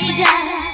danger.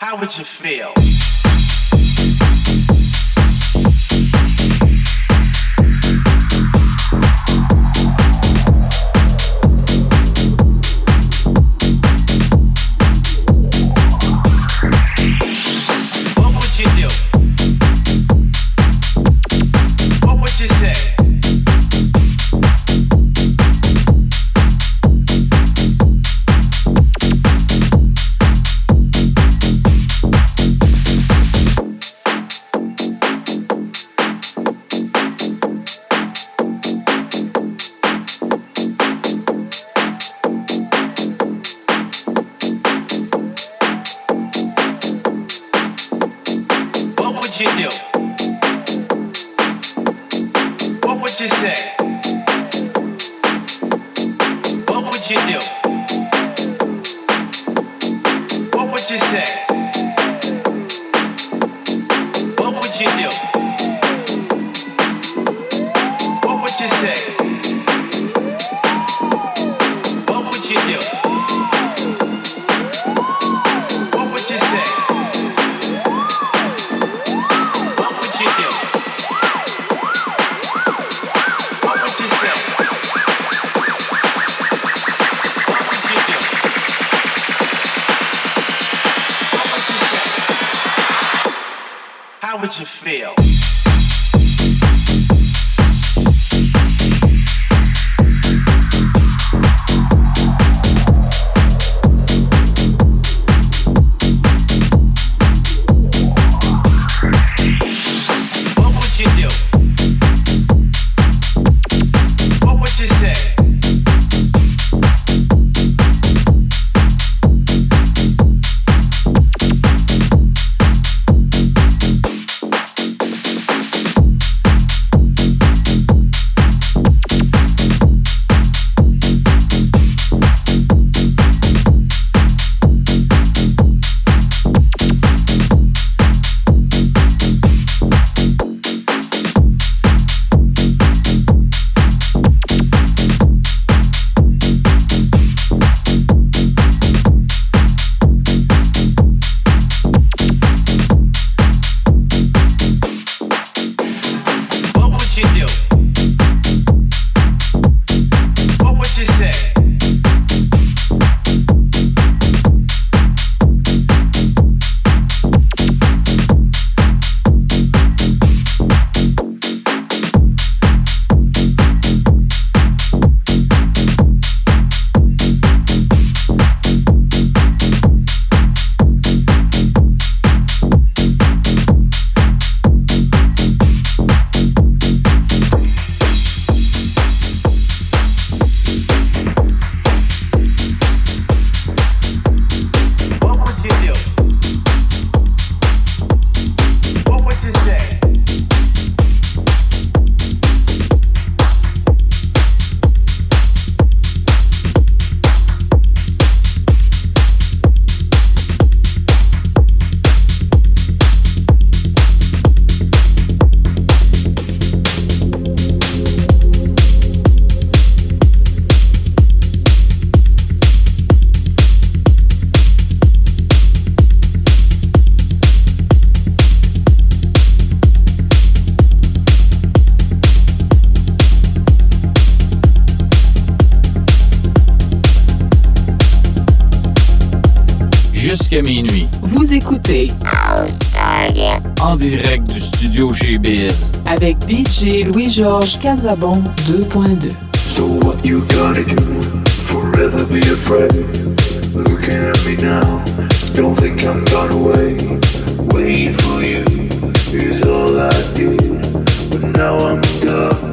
How would you feel? Jusqu'à minuit. Vous écoutez En direct du studio Biz. avec DJ Louis-Georges Casabon 2.2. So what you gotta do? Forever be afraid. Looking at me now, don't think I'm gone away. Wait for you is all I do. But now I'm done,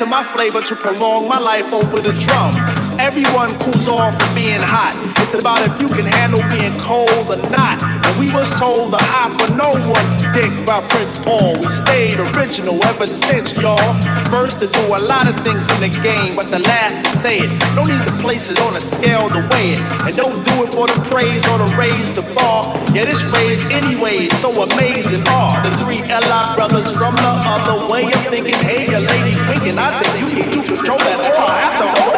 to my flavor to prolong my life over the drum. Everyone cools off from being hot. It's about if you can handle being cold or not. And we was told to hop for no one's dick by Prince Paul. We stayed original ever since, y'all. First to do a lot of things in the game, but the last to say it. No need to place it on a scale to weigh it. And don't do it for the praise or to raise the bar. Yeah, this raised anyways, so amazing are the three L.I. brothers from the other way of thinking. Hey, your ladies winking. I think you need to control that. Or I have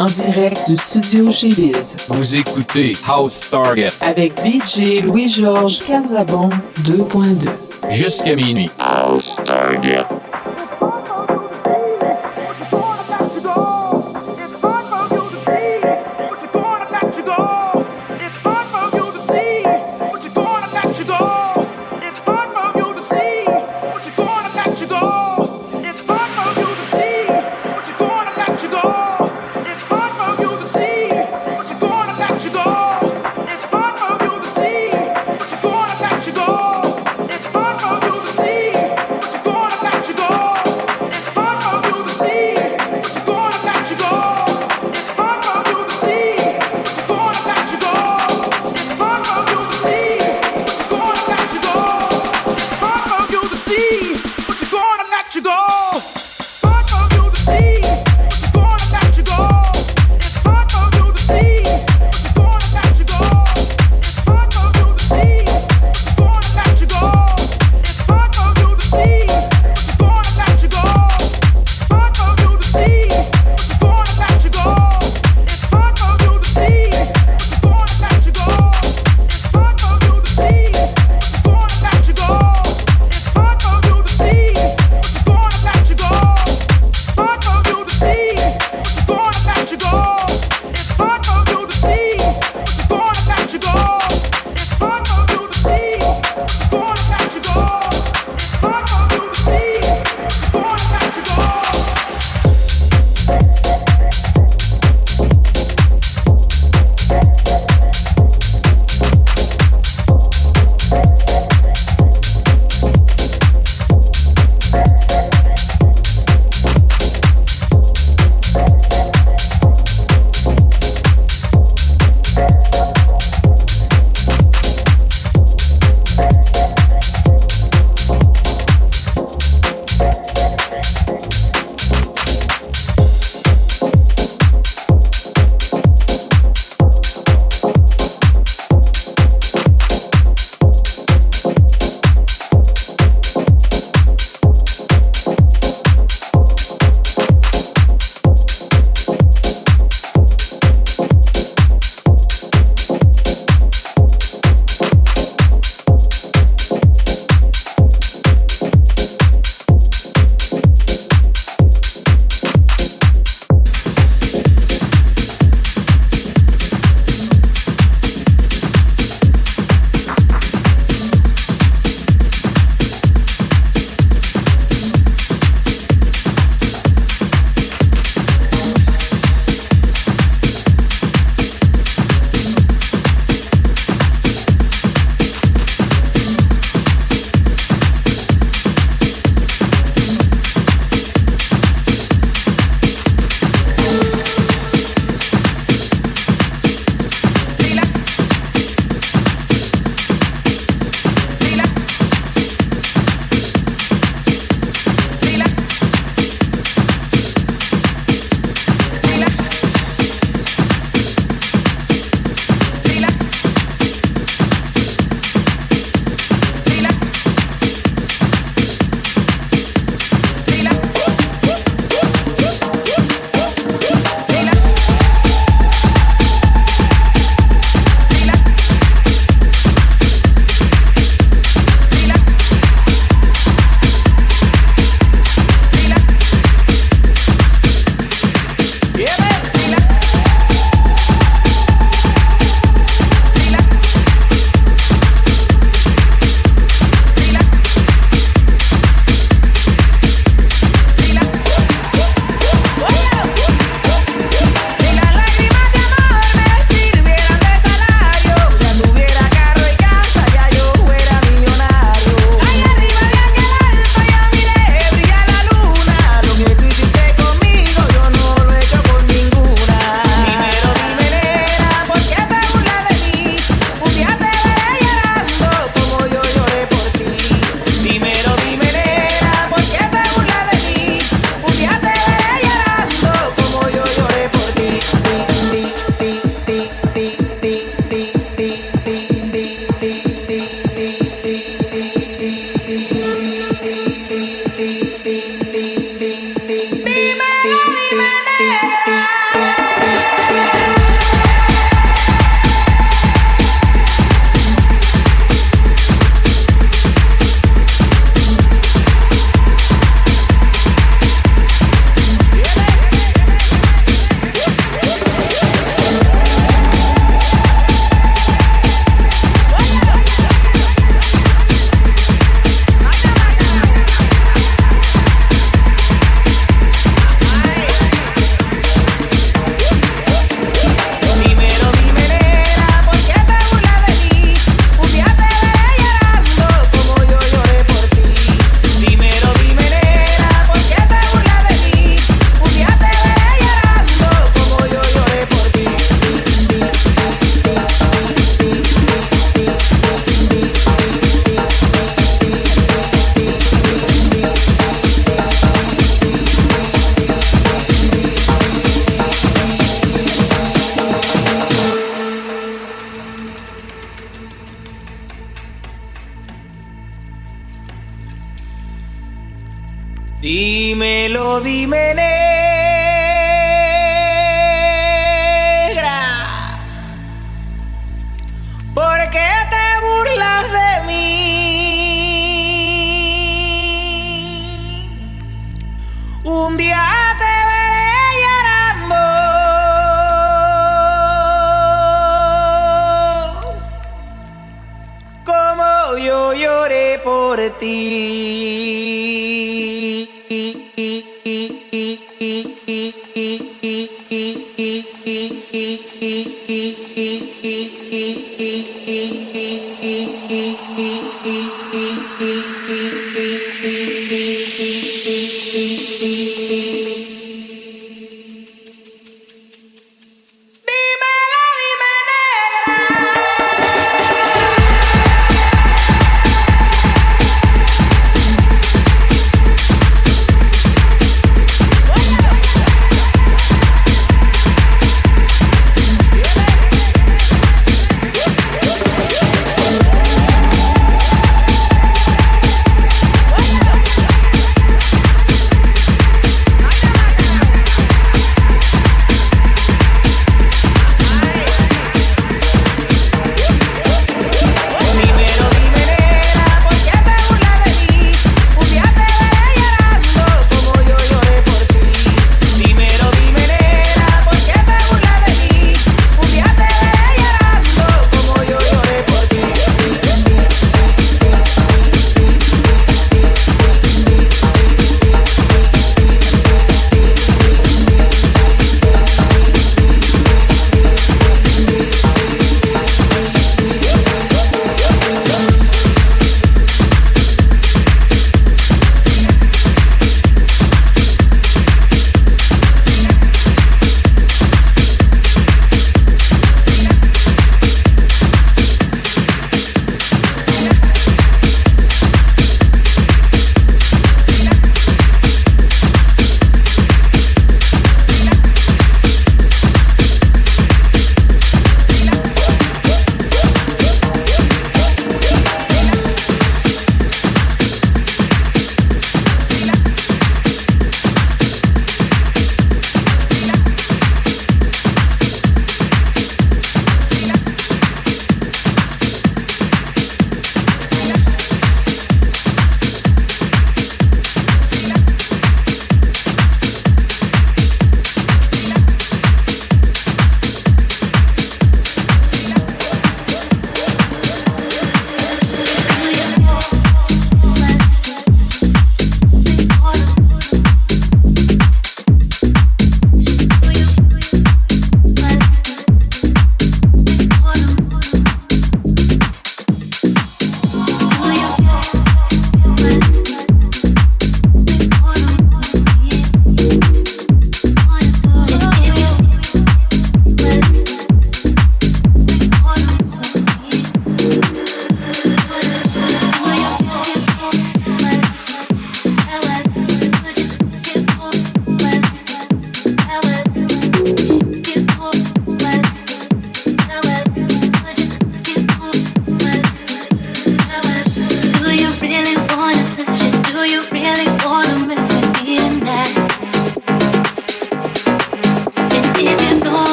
En direct du studio chez Biz. Vous écoutez House Target Avec DJ Louis-Georges Casabon 2.2. jusqu'à minuit. It's hard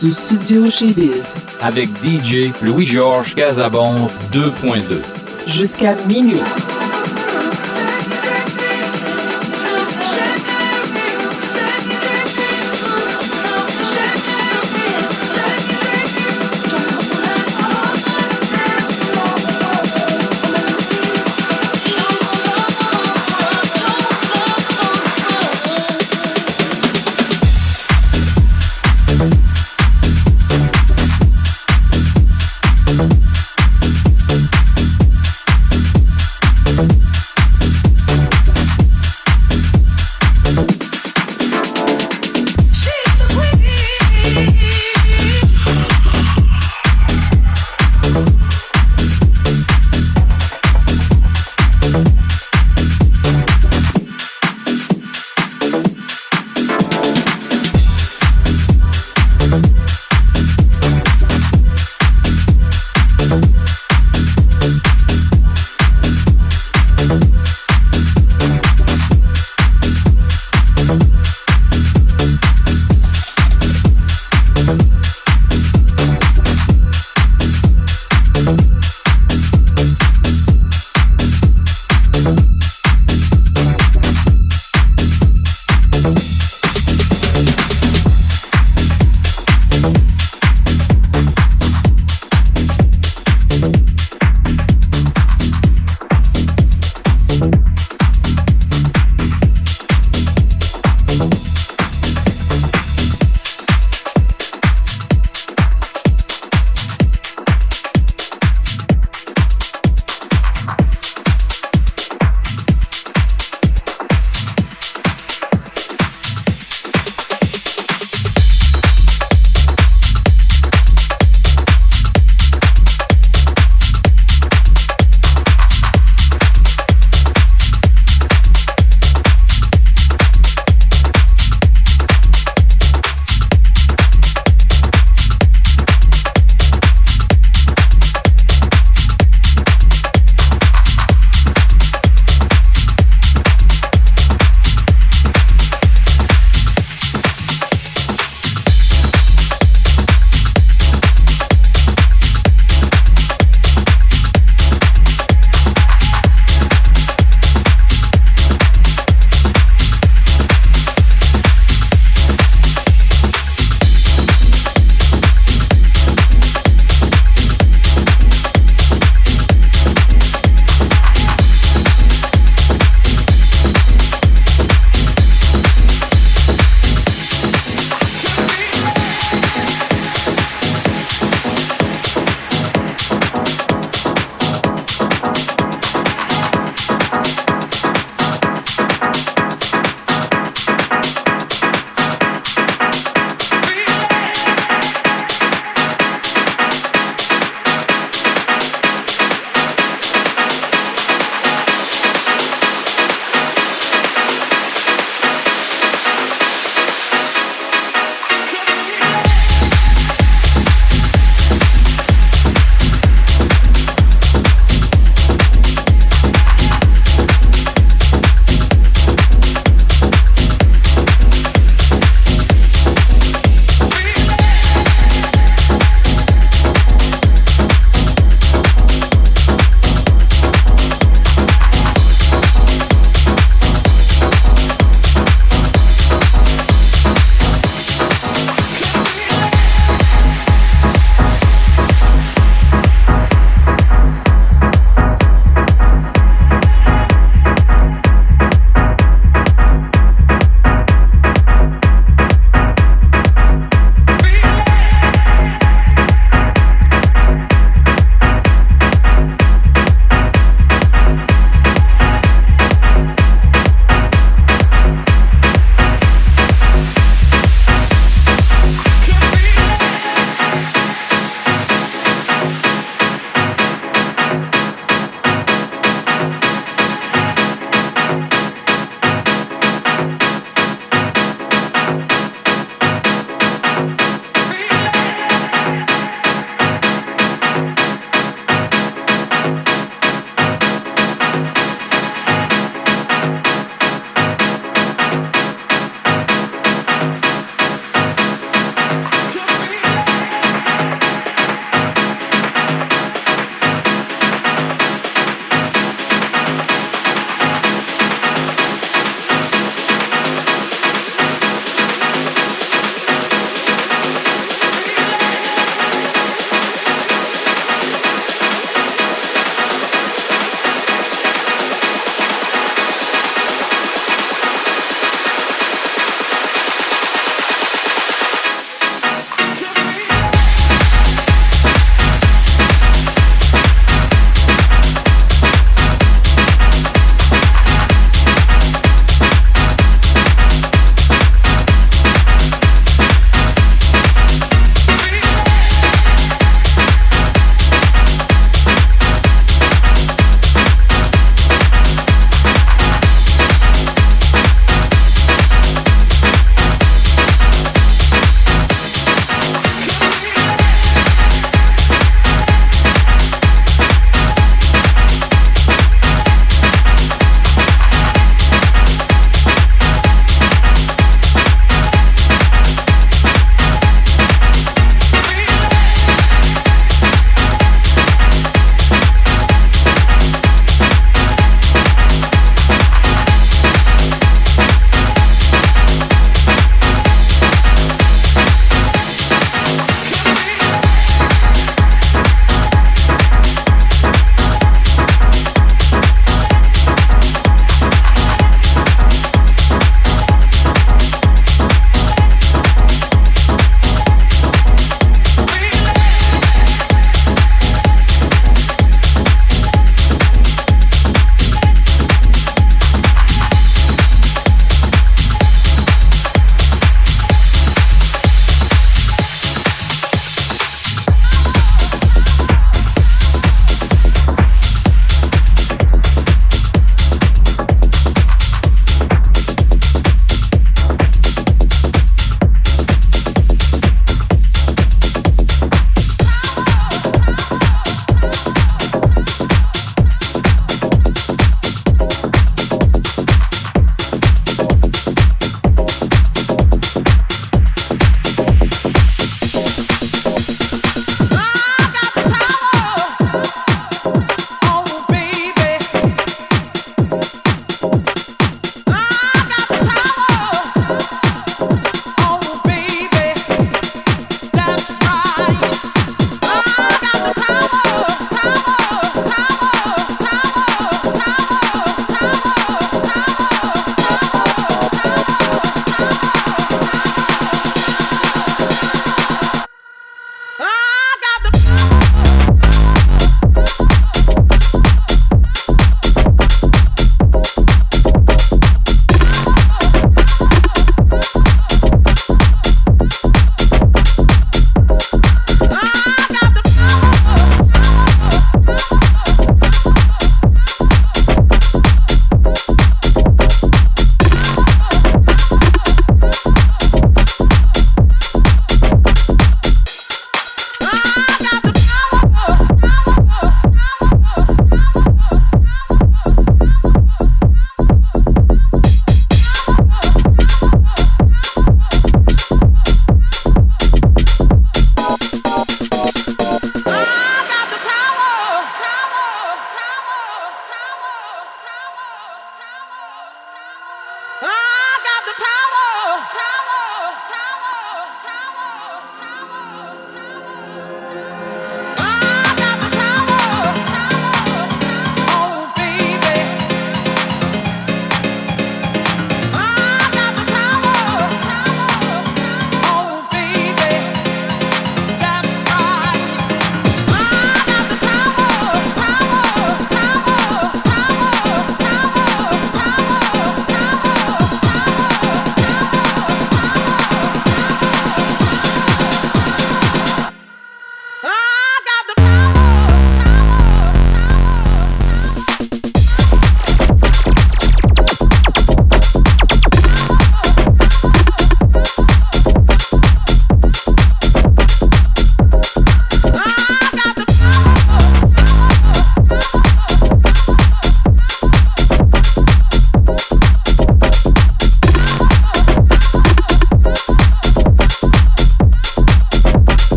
du studio chez Biz. avec DJ Louis-Georges Casabon 2.2. Jusqu'à minuit.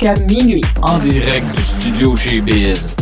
Jusqu'à minuit. En direct du studio chez Biz.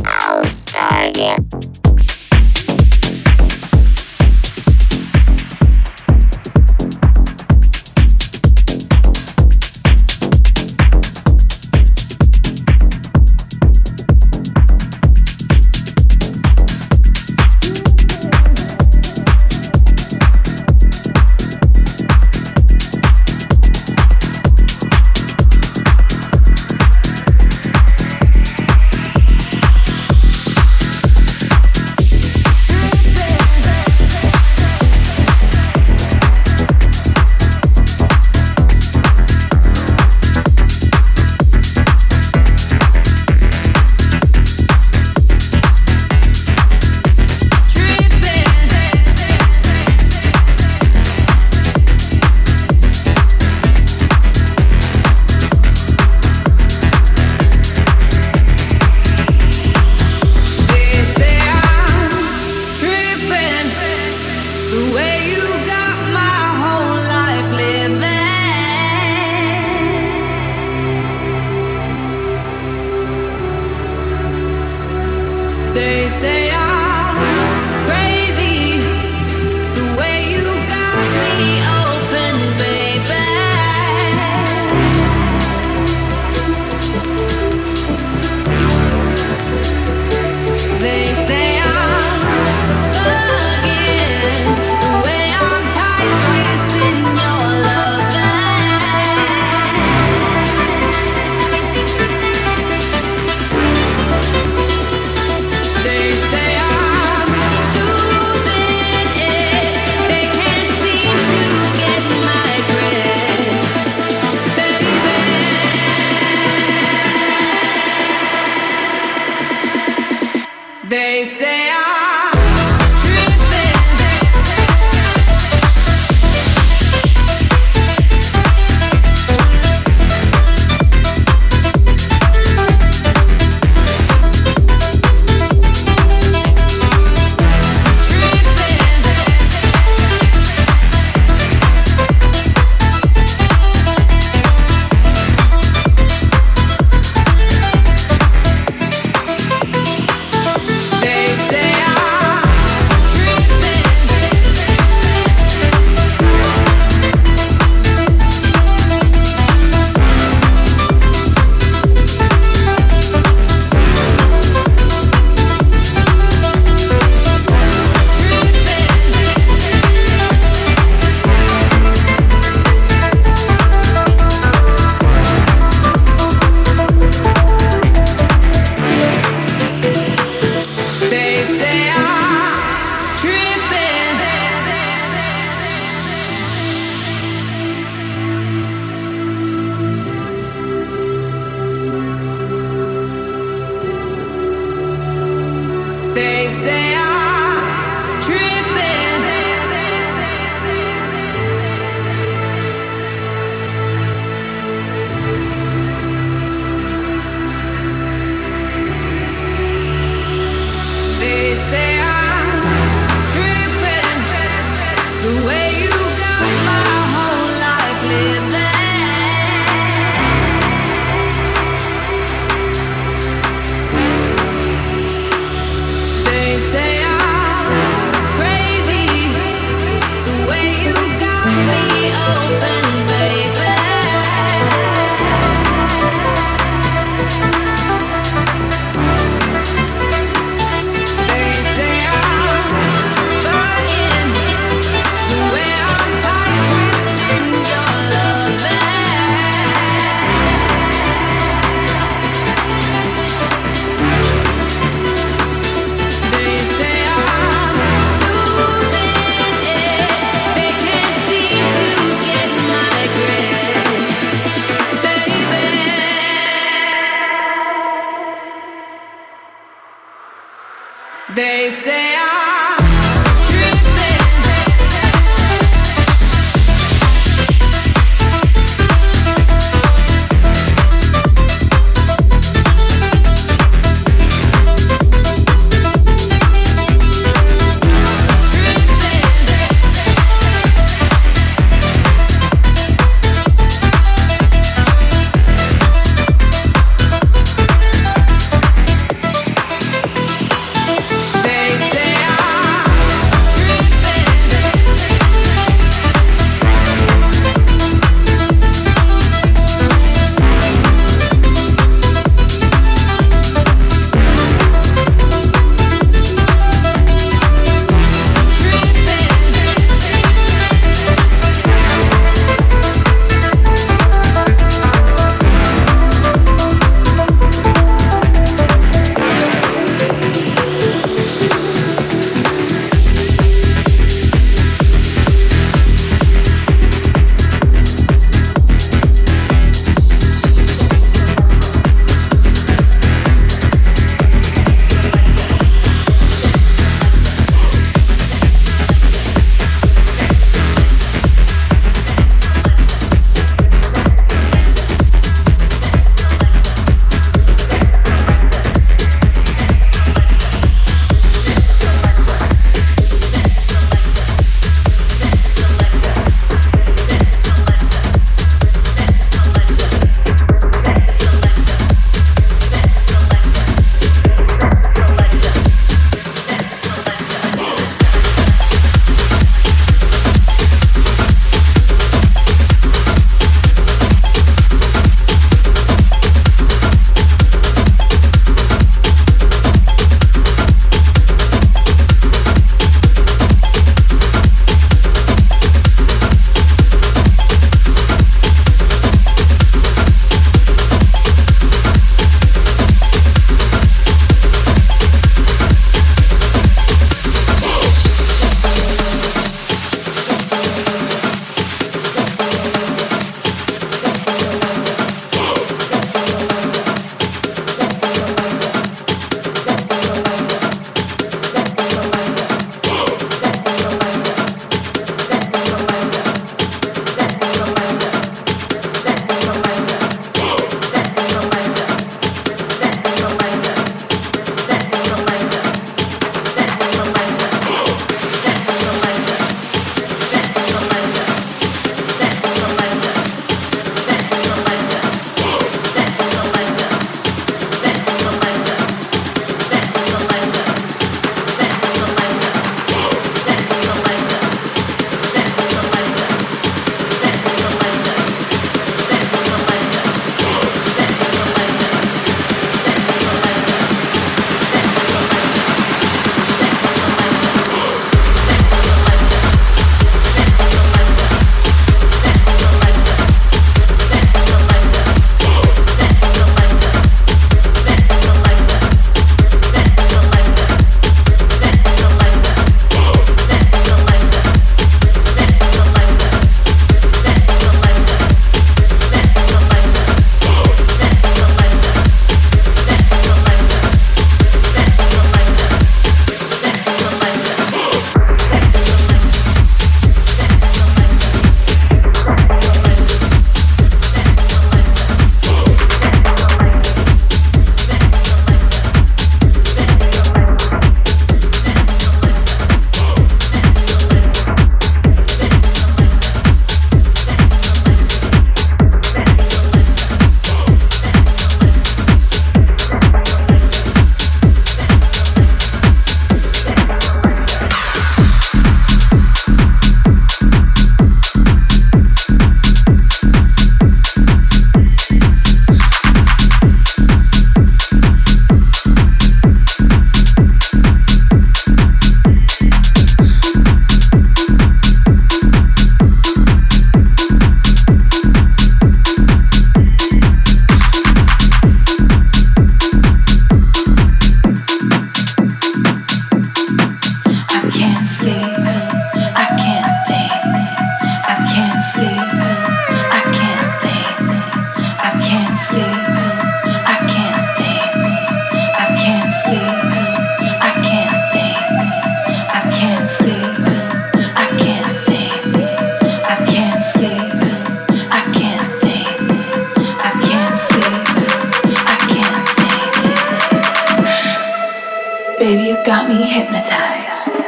Baby, you got me hypnotized.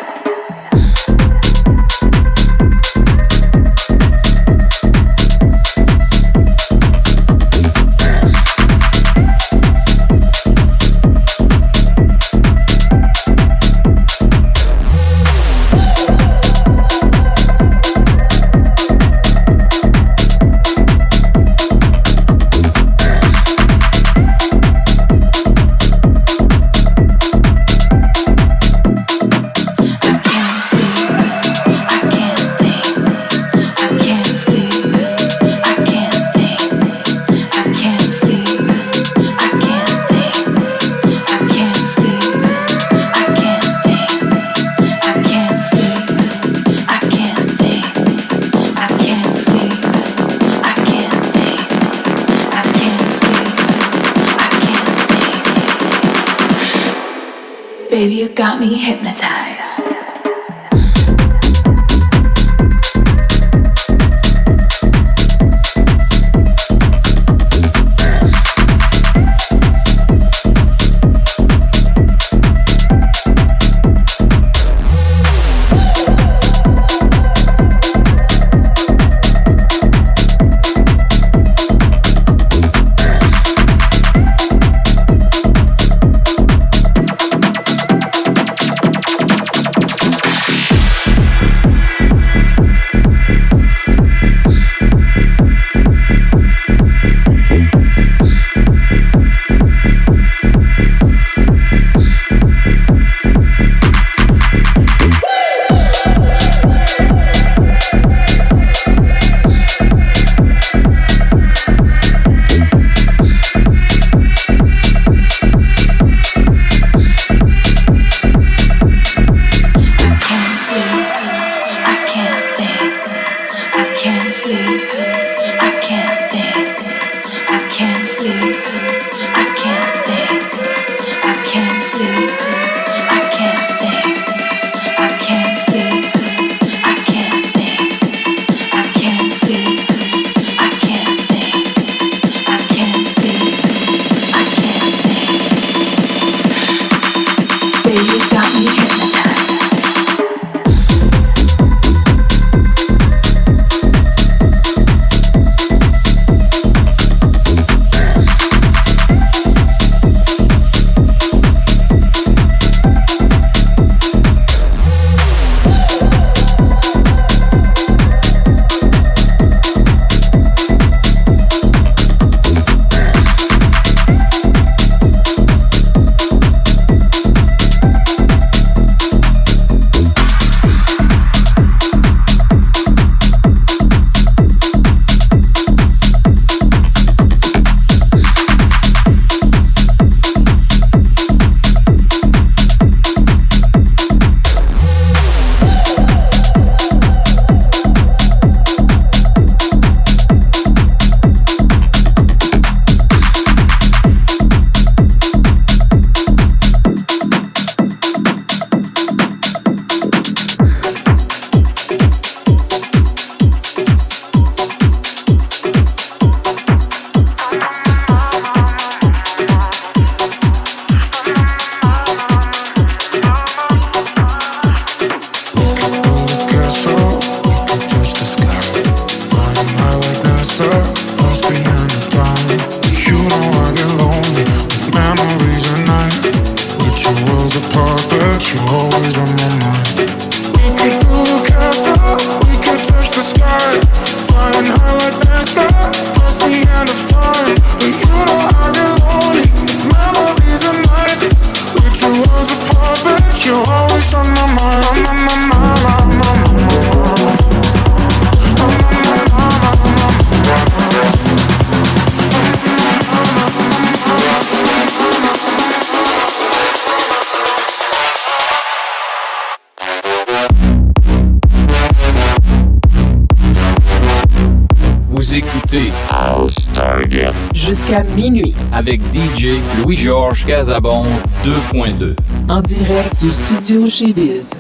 Minuit avec DJ Louis-Georges Casabon 2.2 en direct du studio chez Biz.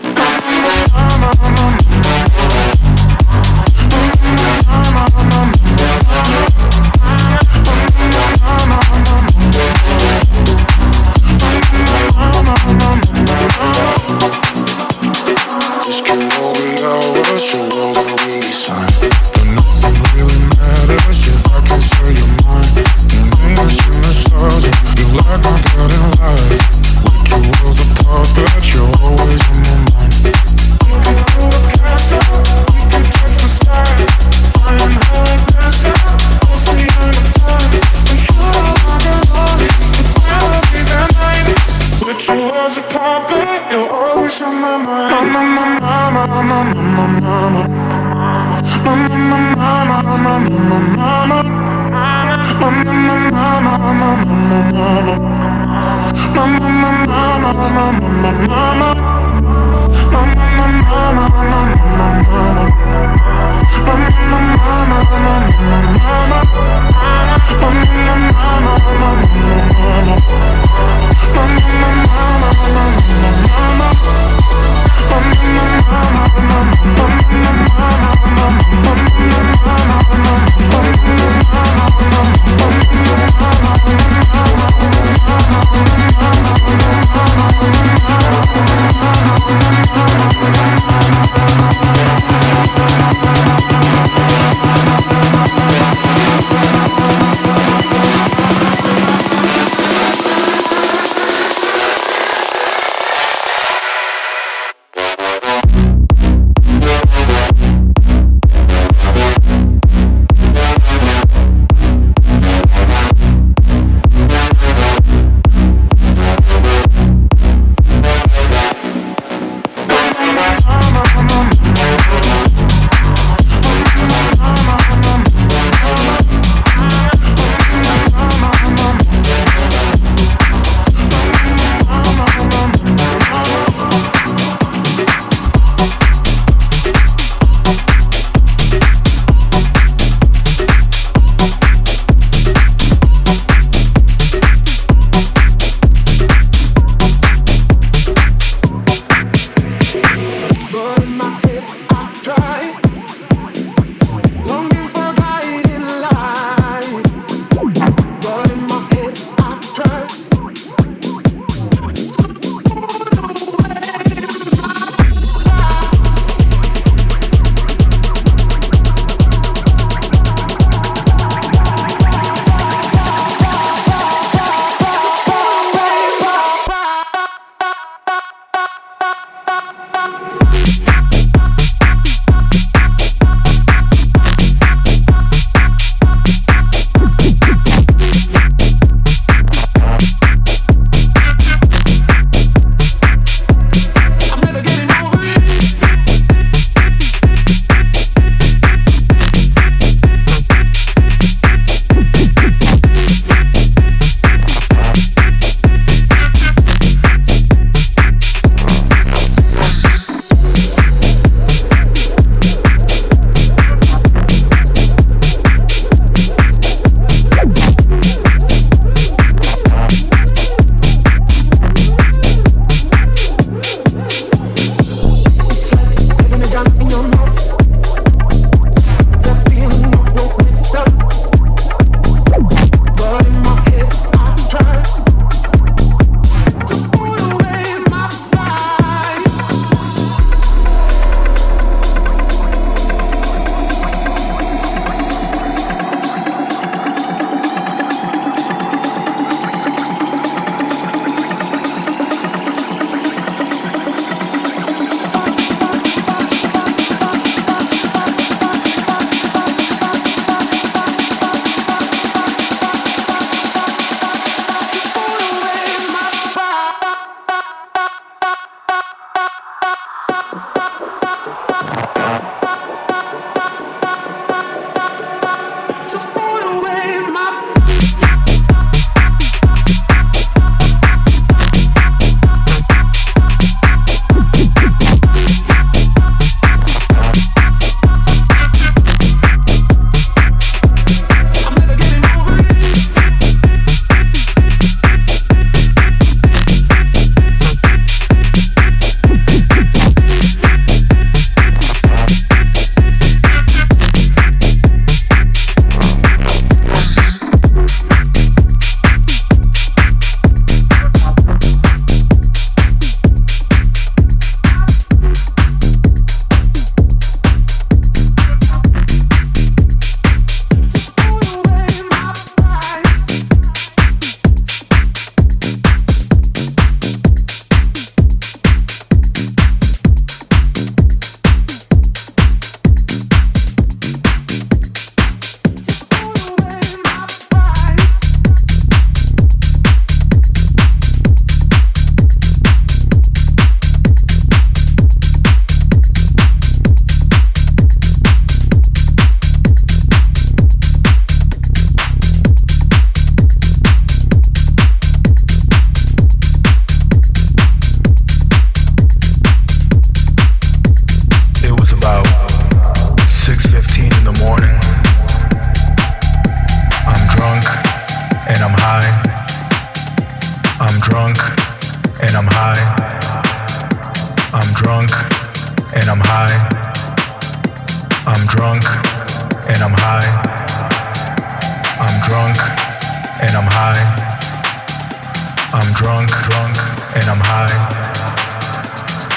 I'm drunk, drunk, and I'm high.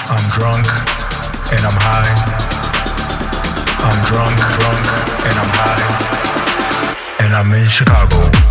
I'm drunk, and I'm high. I'm drunk, drunk, and I'm high. And I'm in Chicago.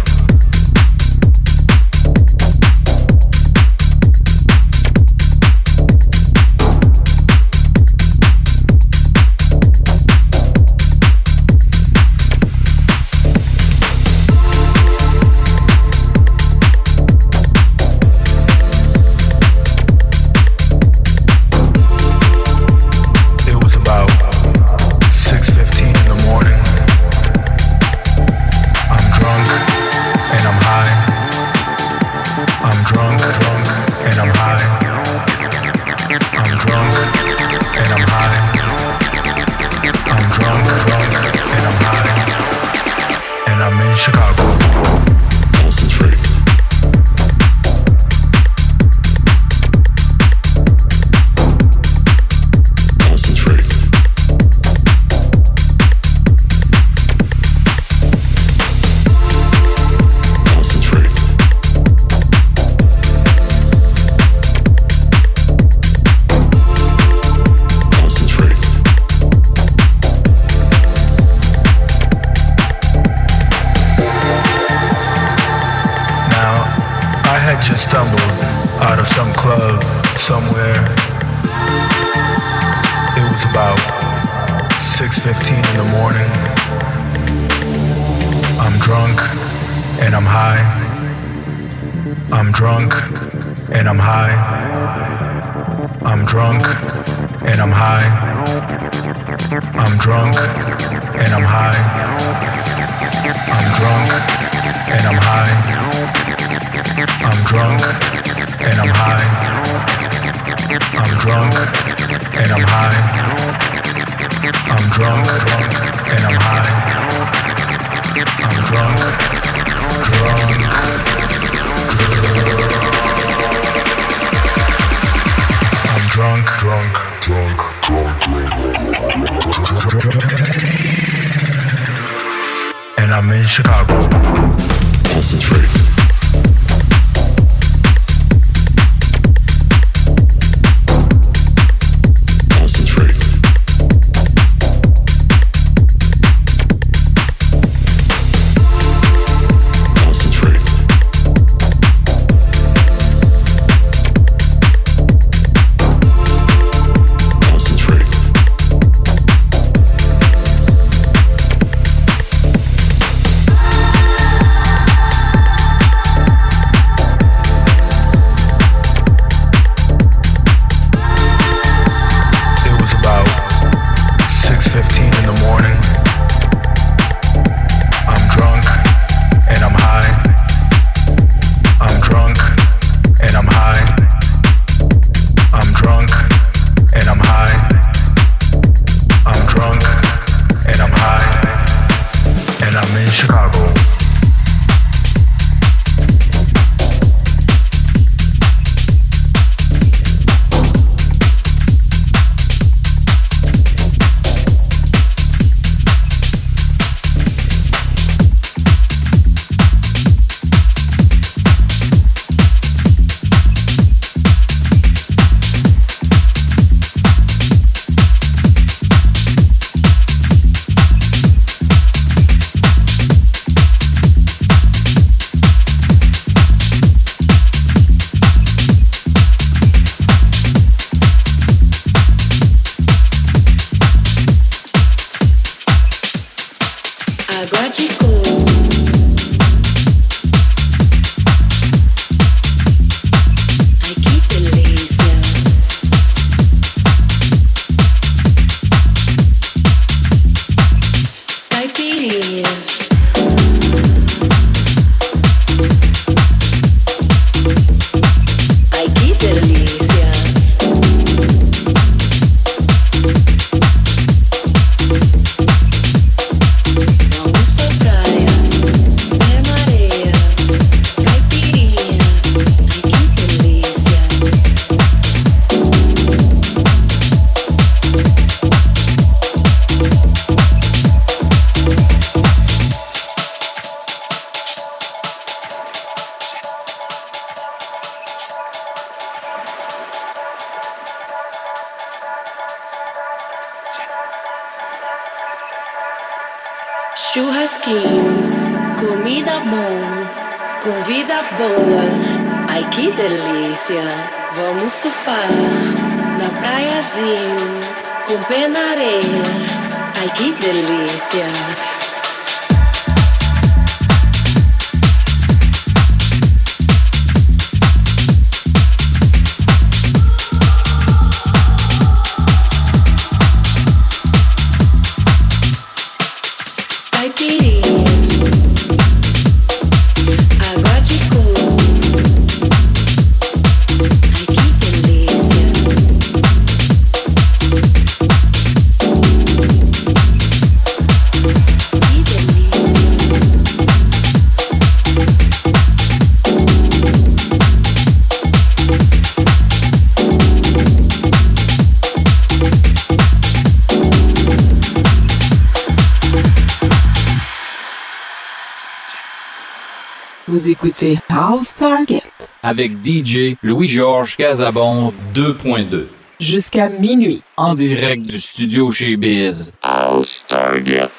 House Target. Avec DJ Louis-Georges Casabon 2.2 jusqu'à minuit. En direct du studio chez Biz. House Target.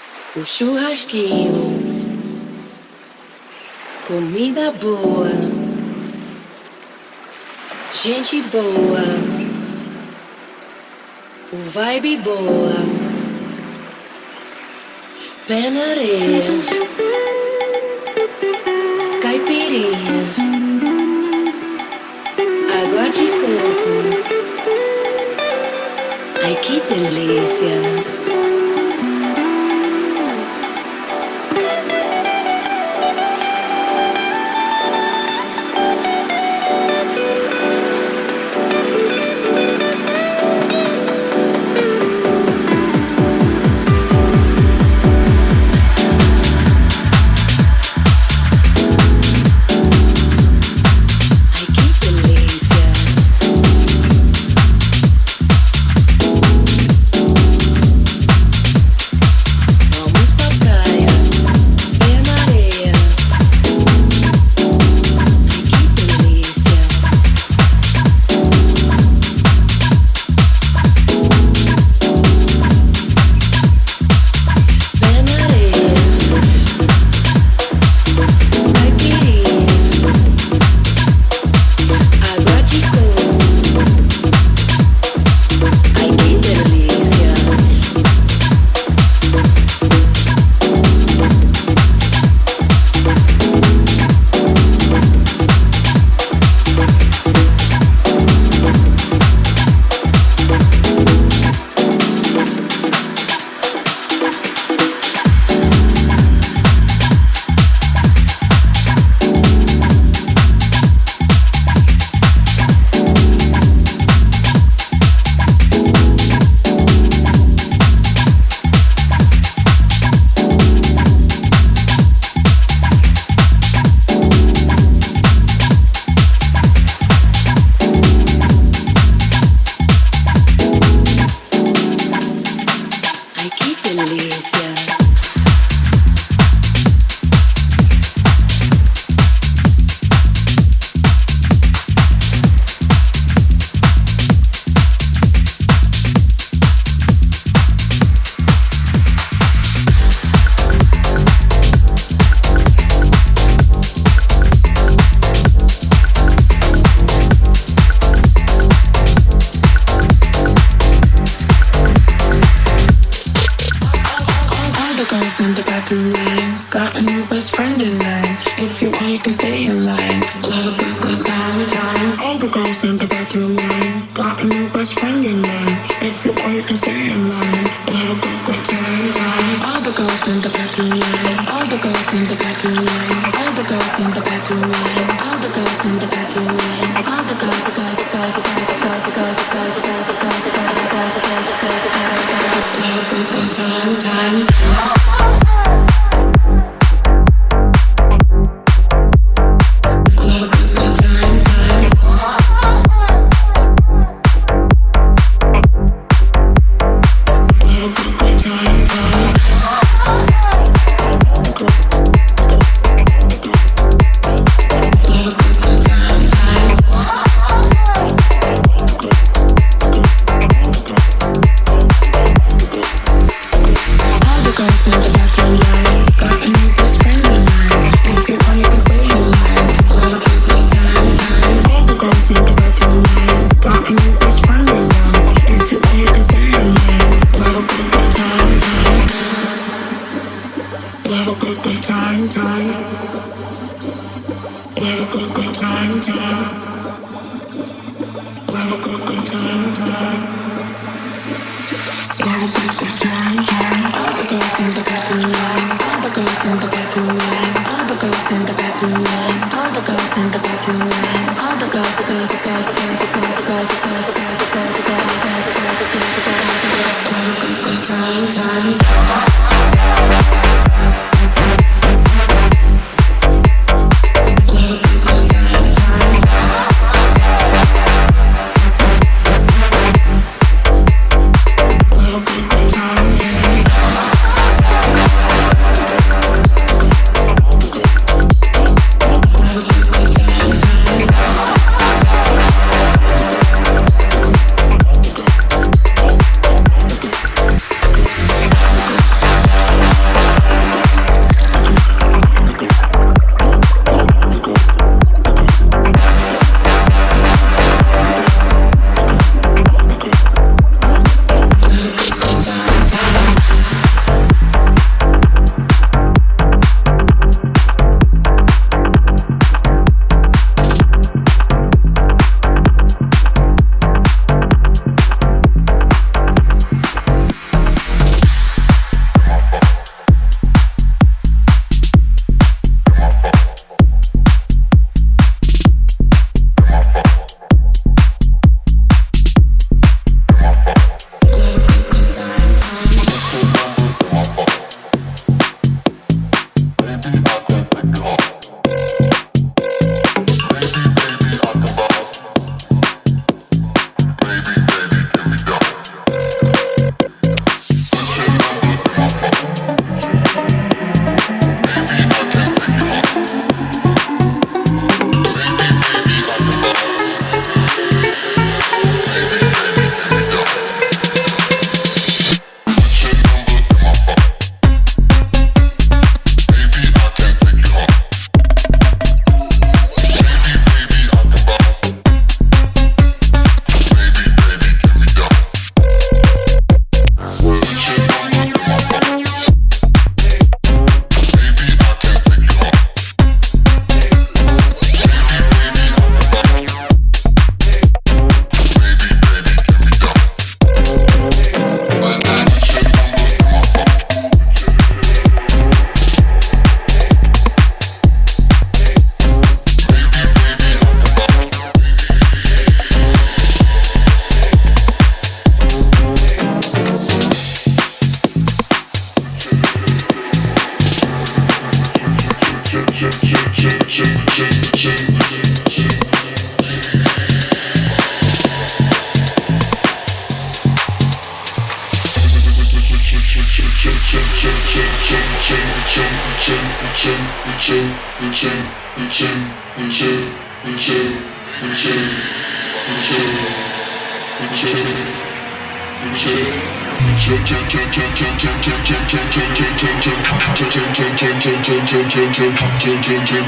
Comida boa, gente boa, o vibe boa, pé na areia. Água de coco. Ai que delícia!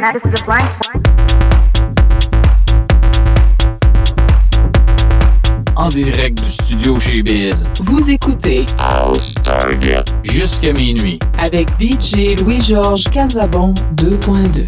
This is a. En direct du studio chez Biz. Vous écoutez House Target. Jusqu'à minuit. avec DJ Louis-Georges Casabon 2.2.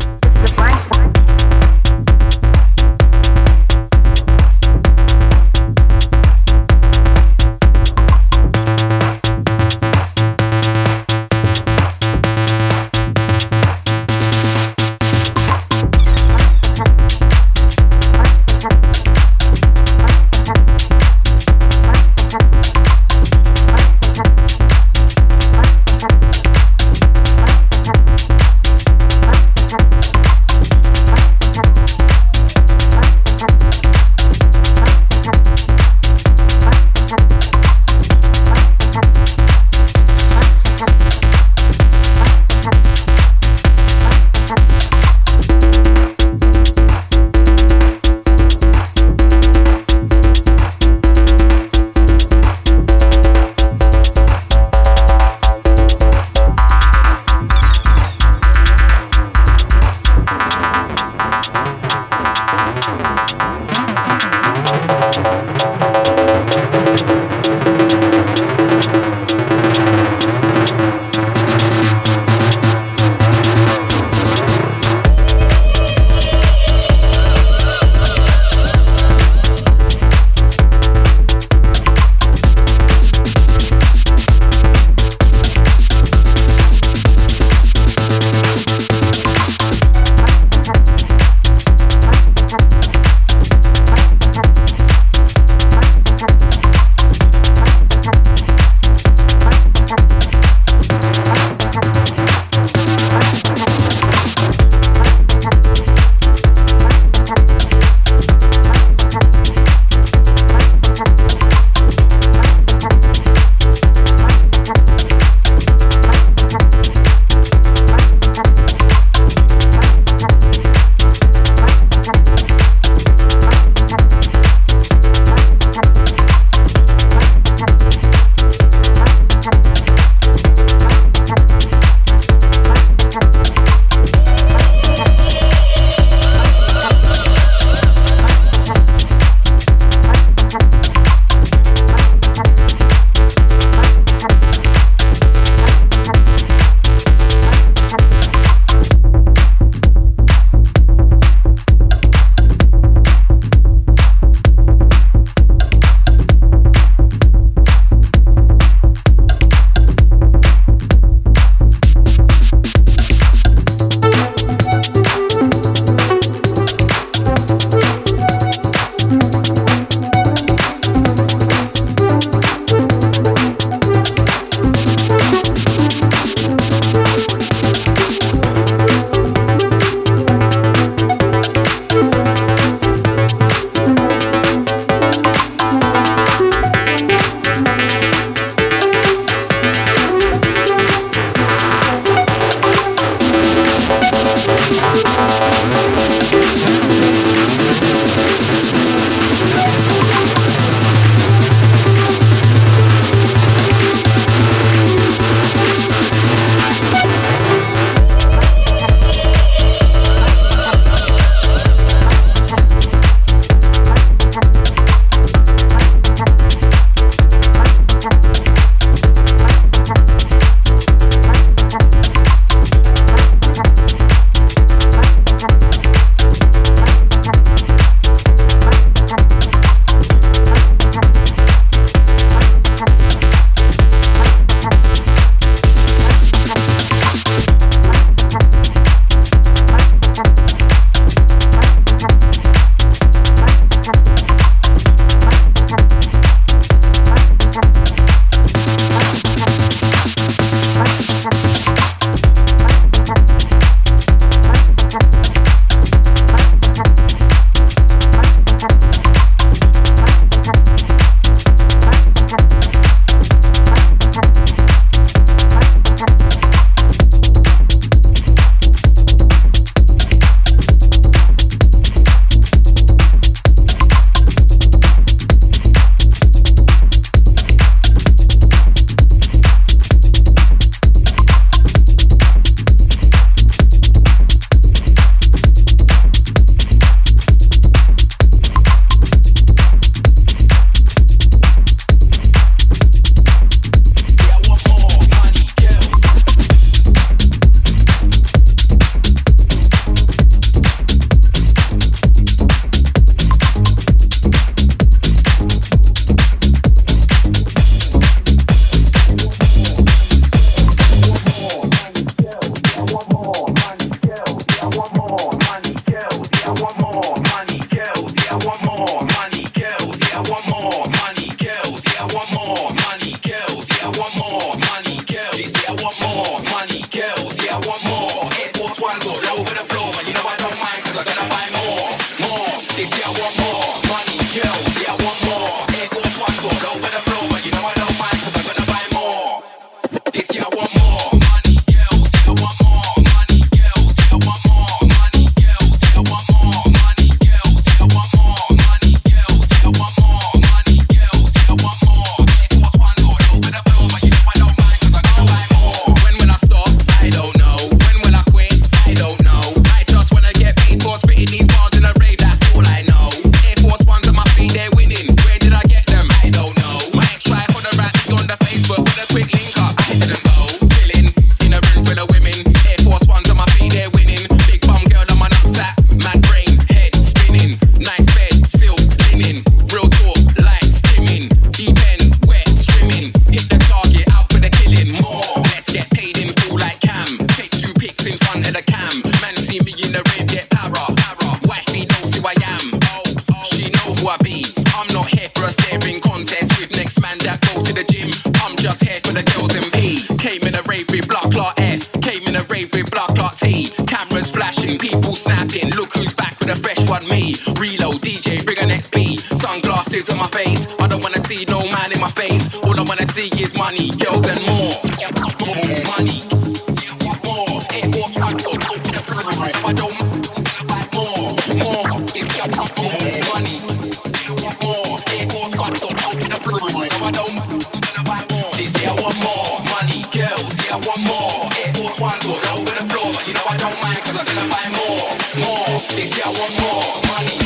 They say I want more money.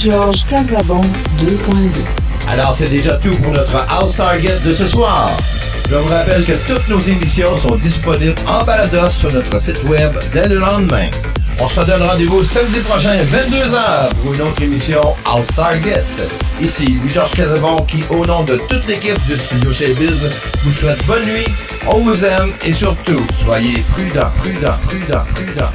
DJ Louis-Georges Casabon 2.2. Alors, c'est déjà tout pour notre House Target de ce soir. Je vous rappelle que toutes nos émissions sont disponibles en balados sur notre site web dès le lendemain. On se donne rendez-vous samedi prochain, 22h, pour une autre émission House Target. Ici, Louis-Georges Casabon, qui, au nom de toute l'équipe du Studio chez Biz, vous souhaite bonne nuit, on vous aime et surtout, soyez prudents, prudents, prudents, prudents,